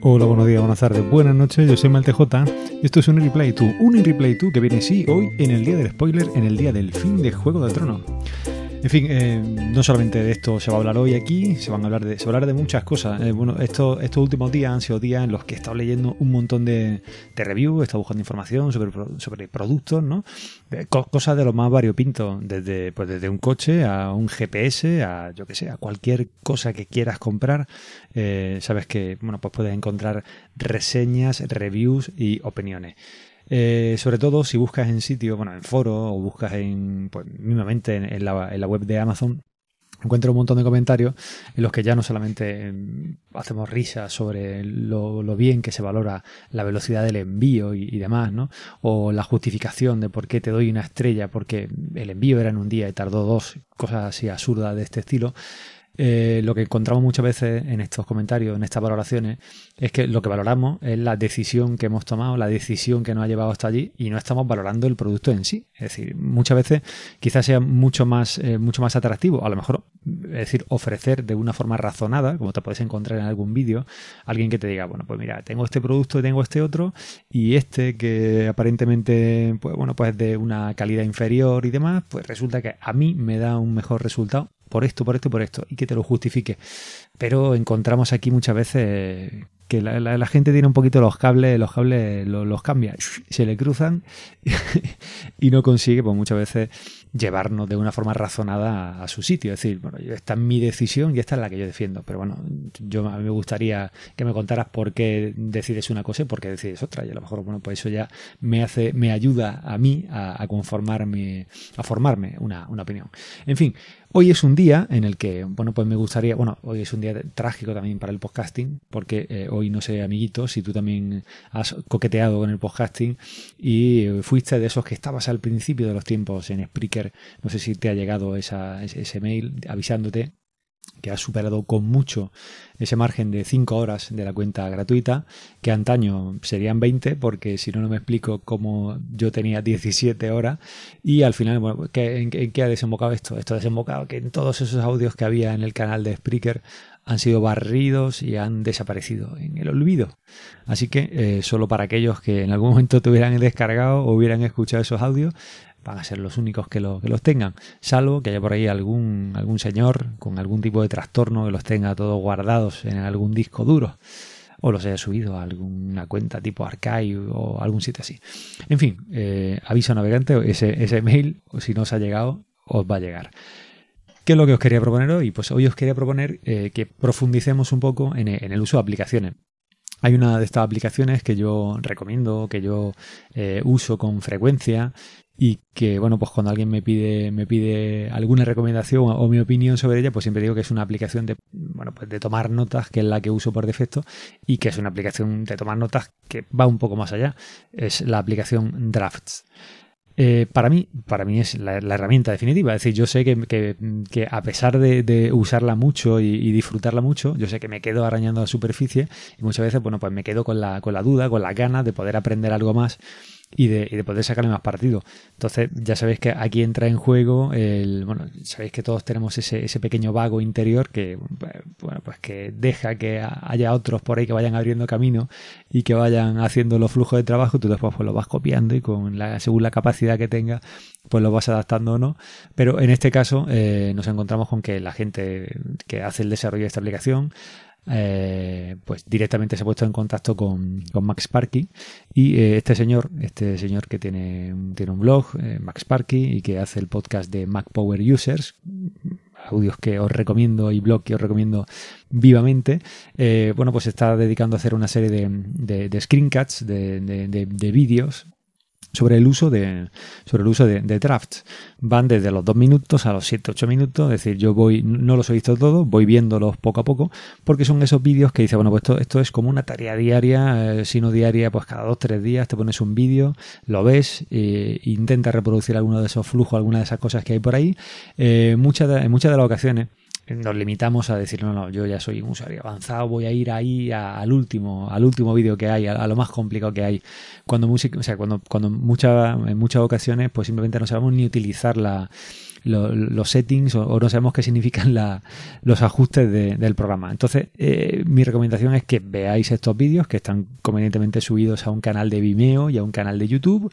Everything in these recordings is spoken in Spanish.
Hola, buenos días, buenas tardes, buenas noches, yo soy MalTJ y esto es un Replay 2, un Replay 2 que viene sí hoy en el día del spoiler, en el día del fin de Juego de Tronos. En fin, eh, no solamente de esto se va a hablar hoy aquí, se van a hablar de, se va a hablar de muchas cosas. Eh, bueno, estos, estos últimos días han sido días en los que he estado leyendo un montón de, reviews, he estado buscando información sobre, sobre productos, ¿no? cosas de lo más variopinto, desde, pues desde un coche a un GPS, a yo que sé, a cualquier cosa que quieras comprar. Eh, sabes que, bueno, pues puedes encontrar reseñas, reviews y opiniones. Eh, sobre todo si buscas en sitio, bueno, en foro o buscas en, pues, mismamente en, la, en la web de Amazon, encuentro un montón de comentarios en los que ya no solamente mm, hacemos risas sobre lo, bien que se valora la velocidad del envío y, y, demás, ¿no? O la justificación de por qué te doy una estrella porque el envío era en un día y tardó dos, cosas así absurdas de este estilo. Eh, lo que encontramos muchas veces en estos comentarios, en estas valoraciones, es que lo que valoramos es la decisión que hemos tomado, la decisión que nos ha llevado hasta allí y no estamos valorando el producto en sí. Es decir, muchas veces quizás sea mucho más, eh, mucho más atractivo, a lo mejor, es decir, ofrecer de una forma razonada, como te puedes encontrar en algún vídeo, alguien que te diga, bueno, pues mira, tengo este producto y tengo este otro y este que aparentemente, pues bueno, pues de una calidad inferior y demás, pues resulta que a mí me da un mejor resultado por esto, por esto, por esto, y que te lo justifique. Pero encontramos aquí muchas veces que la, gente tiene un poquito los cables, los cables los, cambia, se le cruzan y no consigue, pues muchas veces, llevarnos de una forma razonada a, su sitio. Es decir, bueno, esta es mi decisión y esta es la que yo defiendo. Pero bueno, yo a mí me gustaría que me contaras por qué decides una cosa y por qué decides otra. Y a lo mejor, bueno, pues eso ya me hace, me ayuda a mí a, conformarme, a formarme una, una opinión. En fin, Hoy es un día en el que, bueno, pues me gustaría, bueno, hoy es un día trágico también para el podcasting, porque eh, hoy no sé, amiguito, si tú también has coqueteado con el podcasting y fuiste de esos que estabas al principio de los tiempos en Spreaker, no sé si te ha llegado esa, ese mail avisándote que ha superado con mucho ese margen de 5 horas de la cuenta gratuita, que antaño serían 20, porque si no, no me explico cómo yo tenía 17 horas, y al final, bueno, ¿en, qué ha desembocado esto? Esto ha desembocado que en todos esos audios que había en el canal de Spreaker han sido barridos y han desaparecido en el olvido. Así que eh, solo para aquellos que en algún momento te hubieran descargado o hubieran escuchado esos audios, van a ser los únicos que, que los tengan, salvo que haya por ahí algún, algún señor con algún tipo de trastorno que los tenga todos guardados en algún disco duro o los haya subido a alguna cuenta tipo Archive o algún sitio así. En fin, eh, aviso navegante, ese, ese mail, si no os ha llegado, os va a llegar. ¿Qué es lo que os quería proponer hoy? Pues hoy os quería proponer eh, que profundicemos un poco en, en, el uso de aplicaciones. Hay una de estas aplicaciones que yo recomiendo, que yo eh, uso con frecuencia y que bueno pues cuando alguien me pide me pide alguna recomendación o, mi opinión sobre ella pues siempre digo que es una aplicación de bueno pues de tomar notas que es la que uso por defecto y que es una aplicación de tomar notas que va un poco más allá. Es la aplicación Drafts. Eh, para mí, para mí es la, herramienta definitiva. Es decir, yo sé que, que, a pesar de, usarla mucho y, disfrutarla mucho, yo sé que me quedo arañando la superficie y muchas veces, bueno, pues me quedo con la, con la duda, con la ganas de poder aprender algo más y de, y de, poder sacarle más partido. Entonces, ya sabéis que aquí entra en juego el, bueno, sabéis que todos tenemos ese, ese pequeño vago interior que, bueno, pues que deja que haya otros por ahí que vayan abriendo camino y que vayan haciendo los flujos de trabajo, tú después pues lo vas copiando y con la, según la capacidad que tenga, pues lo vas adaptando o no. Pero en este caso eh, nos encontramos con que la gente que hace el desarrollo de esta aplicación eh, pues directamente se ha puesto en contacto con, Max Sparky. Y eh, este señor, este señor que tiene, tiene un blog, eh, Max Sparky, y que hace el podcast de Mac Power Users, audios que os recomiendo y blog que os recomiendo vivamente, bueno, pues está dedicando a hacer una serie de, de, screencasts, de, de vídeos sobre el uso de sobre el uso de, drafts. Van desde los 2 minutos a los 7 8 minutos es decir yo voy no los he visto todos voy viéndolos poco a poco porque son esos vídeos que dice bueno pues esto, esto es como una tarea diaria eh, si no diaria pues cada 2 3 días te pones un vídeo lo ves e intenta reproducir alguno de esos flujos alguna de esas cosas que hay por ahí eh, muchas en muchas de las ocasiones nos limitamos a decir, no, no, yo ya soy un usuario avanzado, voy a ir ahí al último, al último vídeo que hay, a, lo más complicado que hay. Cuando música, o sea, cuando, cuando mucha, en muchas ocasiones, pues simplemente no sabemos ni utilizar la, los settings o, no sabemos qué significan los ajustes del programa. Entonces, eh, mi recomendación es que veáis estos vídeos que están convenientemente subidos a un canal de Vimeo y a un canal de YouTube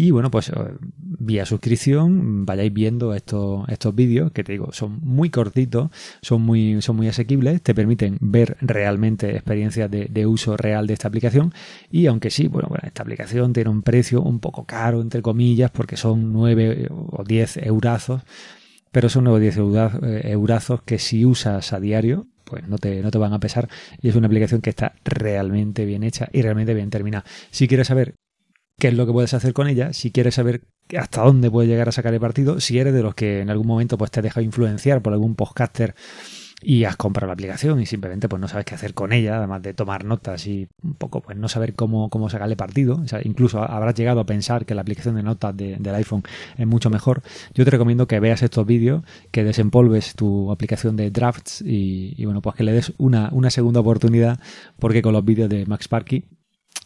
y bueno, pues eh, vía suscripción vayáis viendo estos, estos vídeos que te digo, son muy cortitos, son muy, son muy asequibles, te permiten ver realmente experiencias de, uso real de esta aplicación y aunque sí, bueno, bueno, esta aplicación tiene un precio un poco caro, entre comillas, porque son 9 o 10 eurazos, pero son 9 o 10 eh, eurazos que si usas a diario, pues no te, no te van a pesar y es una aplicación que está realmente bien hecha y realmente bien terminada. Si quieres saber qué es lo que puedes hacer con ella, si quieres saber hasta dónde puedes llegar a sacar el partido, si eres de los que en algún momento pues te deja influenciar por algún podcaster y has comprado la aplicación y simplemente pues no sabes qué hacer con ella, además de tomar notas y un poco pues no saber cómo, cómo sacarle partido. incluso habrás llegado a pensar que la aplicación de notas del iPhone es mucho mejor. Yo te recomiendo que veas estos vídeos, que desempolves tu aplicación de drafts y, bueno, pues que le des una, una segunda oportunidad porque con los vídeos de Max Parky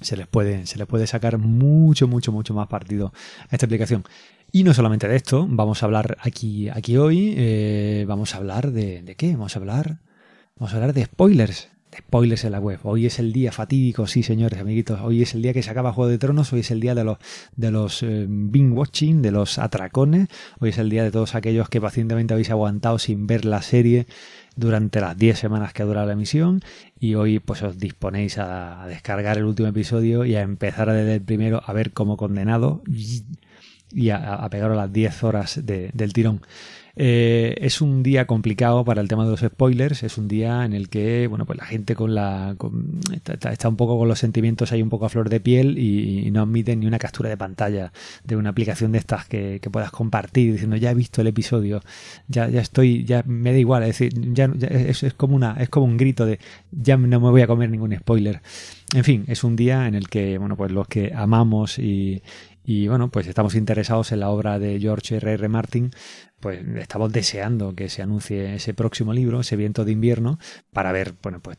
se les puede, se les puede sacar mucho, mucho, mucho más partido a esta aplicación. Y no solamente de esto, vamos a hablar aquí, aquí hoy, eh, vamos a hablar de, de qué, vamos a hablar, vamos a hablar de spoilers, de spoilers en la web. Hoy es el día fatídico, sí señores, amiguitos, hoy es el día que se acaba Juego de Tronos, hoy es el día de los, de los eh, watching, de los atracones, hoy es el día de todos aquellos que pacientemente habéis aguantado sin ver la serie durante las 10 semanas que ha durado la emisión y hoy pues os disponéis a, descargar el último episodio y a empezar desde el primero a ver como condenado y a, a las 10 horas del tirón. Eh, es un día complicado para el tema de los spoilers, es un día en el que, bueno, pues la gente con la está, un poco con los sentimientos ahí un poco a flor de piel y, no admiten ni una captura de pantalla de una aplicación de estas que, puedas compartir diciendo ya he visto el episodio, ya, ya estoy, ya me da igual, es decir, ya, es, es, como una, es como un grito de ya no me voy a comer ningún spoiler. En fin, es un día en el que, bueno, pues los que amamos y, y bueno, pues estamos interesados en la obra de George R. R. Martin, pues estamos deseando que se anuncie ese próximo libro, ese viento de invierno, para ver, bueno, pues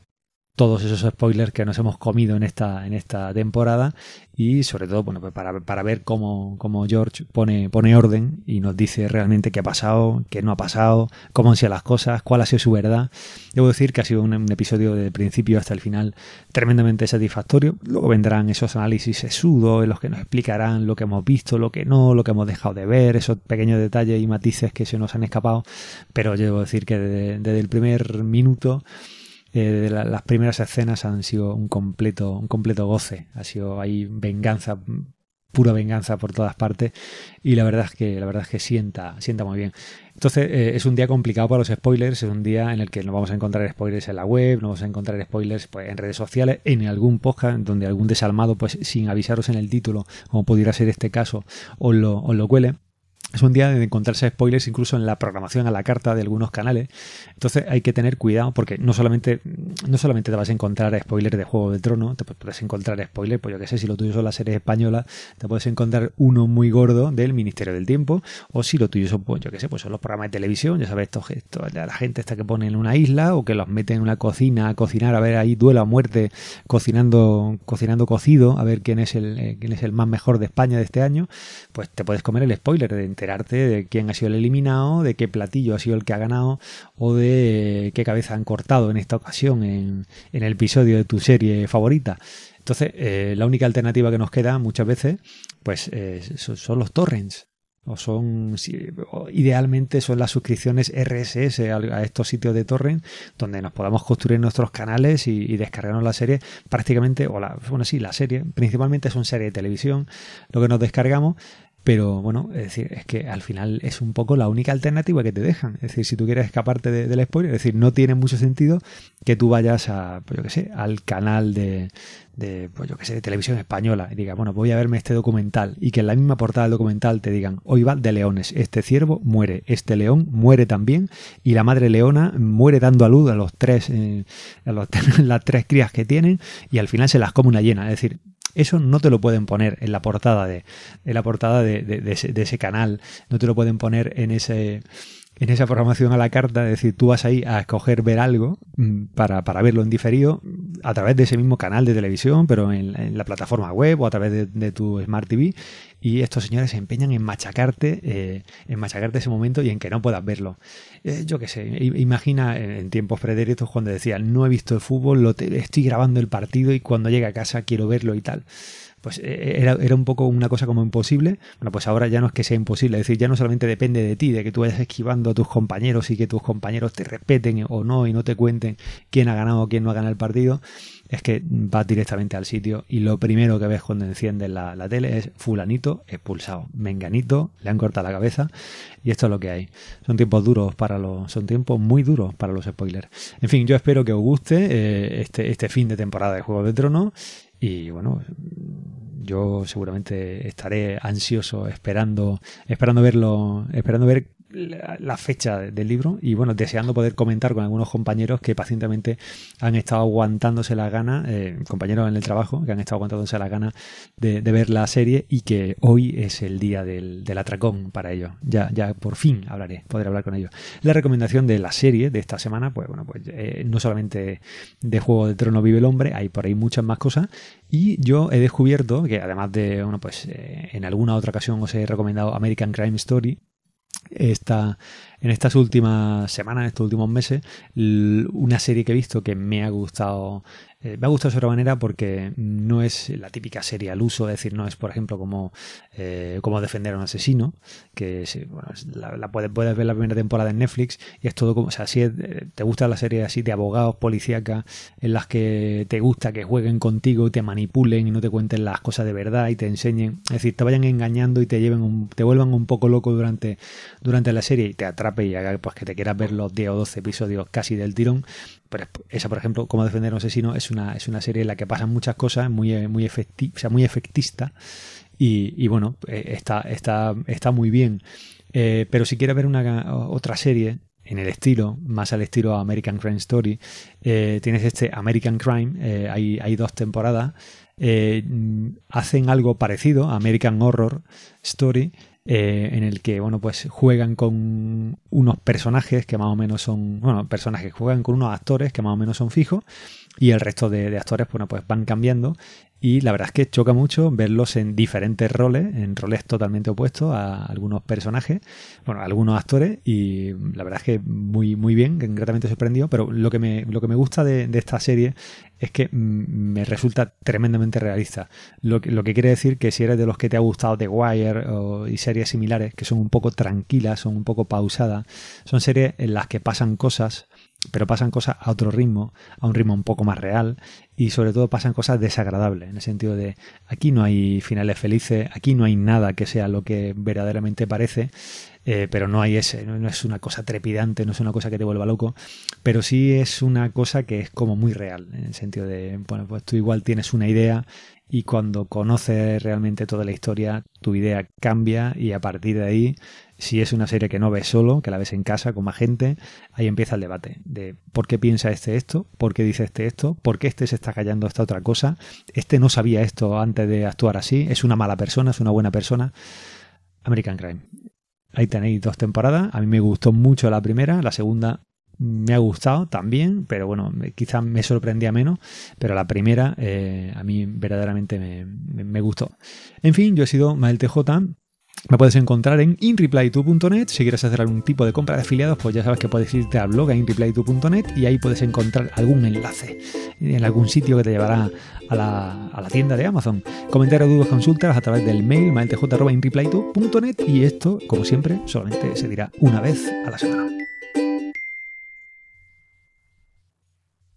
todos esos spoilers que nos hemos comido en esta, en esta temporada y sobre todo bueno, pues para, para ver cómo, cómo, George pone, pone orden y nos dice realmente qué ha pasado, qué no ha pasado, cómo han sido las cosas, cuál ha sido su verdad. Debo decir que ha sido un, episodio de principio hasta el final tremendamente satisfactorio. Luego vendrán esos análisis sesudos en los que nos explicarán lo que hemos visto, lo que no, lo que hemos dejado de ver, esos pequeños detalles y matices que se nos han escapado. Pero debo decir que desde el primer minuto eh, las primeras escenas han sido un completo, un completo goce. Ha sido ahí venganza, pura venganza por todas partes. Y la verdad es que, la verdad es que sienta, sienta muy bien. Entonces, eh, es un día complicado para los spoilers, es un día en el que no vamos a encontrar spoilers en la web, no vamos a encontrar spoilers pues, en redes sociales, en algún podcast donde algún desalmado, pues sin avisaros en el título, como pudiera ser este caso, os lo, os lo cuele es un día de encontrarse spoilers incluso en la programación a la carta de algunos canales. Entonces hay que tener cuidado porque no solamente, no solamente te vas a encontrar spoilers de Juego de Trono, te puedes encontrar spoilers, pues yo que sé, si lo tuyo son las series españolas, te puedes encontrar uno muy gordo del Ministerio del Tiempo, o si lo tuyo son, pues yo que sé, pues son los programas de televisión, ya sabes, estos, gestos la gente esta que pone en una isla o que los mete en una cocina a cocinar, a ver ahí duelo a muerte, cocinando, cocinando cocido, a ver quién es el, eh, quién es el más mejor de España de este año, pues te puedes comer el spoiler de de quién ha sido el eliminado, de qué platillo ha sido el que ha ganado o de qué cabeza han cortado en esta ocasión en, el episodio de tu serie favorita. Entonces, eh, la única alternativa que nos queda muchas veces, pues eh, son los torrents o son idealmente son las suscripciones RSS a, estos sitios de torrent donde nos podamos construir nuestros canales y, descargarnos la serie prácticamente o la bueno sí la serie principalmente son series de televisión lo que nos descargamos pero bueno, es decir, es que al final es un poco la única alternativa que te dejan. Es decir, si tú quieres escaparte del spoiler, es decir, no tiene mucho sentido que tú vayas a, pues yo qué sé, al canal de, de, pues yo qué sé, de televisión española y digas, bueno, voy a verme este documental y que en la misma portada del documental te digan, hoy va de leones, este ciervo muere, este león muere también y la madre leona muere dando a luz a los tres, eh, a los, las tres crías que tienen y al final se las come una llena. Es decir, eso no te lo pueden poner en la portada de, en la portada de, ese, canal, no te lo pueden poner en ese en esa programación a la carta, es decir, tú vas ahí a escoger ver algo mm, para, para verlo en diferido a través de ese mismo canal de televisión, pero en, la plataforma web o a través de, tu Smart TV, y estos señores se empeñan en machacarte, eh, en machacarte ese momento y en que no puedas verlo. Eh, yo qué sé, imagina en tiempos pretéritos cuando decían no he visto el fútbol, lo estoy grabando el partido y cuando llegue a casa quiero verlo y tal pues eh, era, era, un poco una cosa como imposible. Bueno, pues ahora ya no es que sea imposible, es decir, ya no solamente depende de ti, de que tú vayas esquivando a tus compañeros y que tus compañeros te respeten o no y no te cuenten quién ha ganado o quién no ha ganado el partido, es que vas directamente al sitio y lo primero que ves cuando enciendes la, la tele es fulanito expulsado, menganito, le han cortado la cabeza y esto es lo que hay. Son tiempos duros para los, son tiempos muy duros para los spoilers. En fin, yo espero que os guste eh, este, este fin de temporada de Juego de Tronos y bueno, yo seguramente estaré ansioso esperando, esperando verlo, esperando ver la fecha del libro y bueno, deseando poder comentar con algunos compañeros que pacientemente han estado aguantándose la gana, eh, compañeros en el trabajo, que han estado aguantándose la gana de, ver la serie y que hoy es el día del, atracón para ellos. Ya, ya por fin hablaré, podré hablar con ellos. La recomendación de la serie de esta semana, pues bueno, pues eh, no solamente de Juego de Trono vive el hombre, hay por ahí muchas más cosas y yo he descubierto que además de, bueno, pues eh, en alguna otra ocasión os he recomendado American Crime Story, esta, en estas últimas semanas, estos últimos meses, una serie que he visto que me ha gustado eh, me ha gustado de otra manera porque no es la típica serie al uso, es decir, no es, por ejemplo, como, eh, como defender a un asesino, que la, puedes, ver la primera temporada en Netflix y es todo como, o sea, si eh, te gusta la serie así de abogados, policíacas, en las que te gusta que jueguen contigo, te manipulen y no te cuenten las cosas de verdad y te enseñen, es decir, te vayan engañando y te lleven te vuelvan un poco loco durante, durante la serie y te y haga pues que te quieras ver los 10 o 12 episodios casi del tirón, pero esa, por ejemplo, como defender a un asesino, es una, es una serie en la que pasan muchas cosas, muy, muy, efecti muy efectista. Y, bueno, eh, está, está, está muy bien. Eh, pero si quieres ver una otra serie en el estilo, más al estilo American Crime Story, eh, tienes este American Crime, hay, hay, dos temporadas, hacen algo parecido American Horror Story, eh, en el que bueno pues juegan con unos personajes que más o menos son bueno personajes juegan con unos actores que más o menos son fijos y el resto de, actores bueno pues van cambiando y la verdad es que choca mucho verlos en diferentes roles, en roles totalmente opuestos a algunos personajes, bueno, a algunos actores, y la verdad es que muy, muy bien, gratamente sorprendido, pero lo que me, lo que me gusta de, esta serie es que me resulta tremendamente realista. Lo que, lo que quiere decir que si eres de los que te ha gustado The Wire o, y series similares, que son un poco tranquilas, son un poco pausadas, son series en las que pasan cosas pero pasan cosas a otro ritmo, a un ritmo un poco más real y sobre todo pasan cosas desagradables, en el sentido de aquí no hay finales felices, aquí no hay nada que sea lo que verdaderamente parece, eh, pero no hay ese, no, es una cosa trepidante, no es una cosa que te vuelva loco, pero sí es una cosa que es como muy real, en el sentido de, bueno, pues tú igual tienes una idea y cuando conoces realmente toda la historia, tu idea cambia y a partir de ahí si es una serie que no ves solo, que la ves en casa con más gente, ahí empieza el debate de por qué piensa este esto, por qué dice este esto, por qué este se está callando esta otra cosa, este no sabía esto antes de actuar así, es una mala persona, es una buena persona. American Crime. Ahí tenéis dos temporadas, a mí me gustó mucho la primera, la segunda me ha gustado también, pero bueno, quizás me sorprendía menos, pero la primera eh, a mí verdaderamente me, gustó. En fin, yo he sido Mael TJ, me puedes encontrar en inreply2.net. Si quieres hacer algún tipo de compra de afiliados, pues ya sabes que puedes irte al blog a inreply2.net y ahí puedes encontrar algún enlace en algún sitio que te llevará a la, tienda de Amazon. Comentarios, dudas, consultas a través del mail mailtj.inreply2.net y esto, como siempre, solamente se dirá una vez a la semana.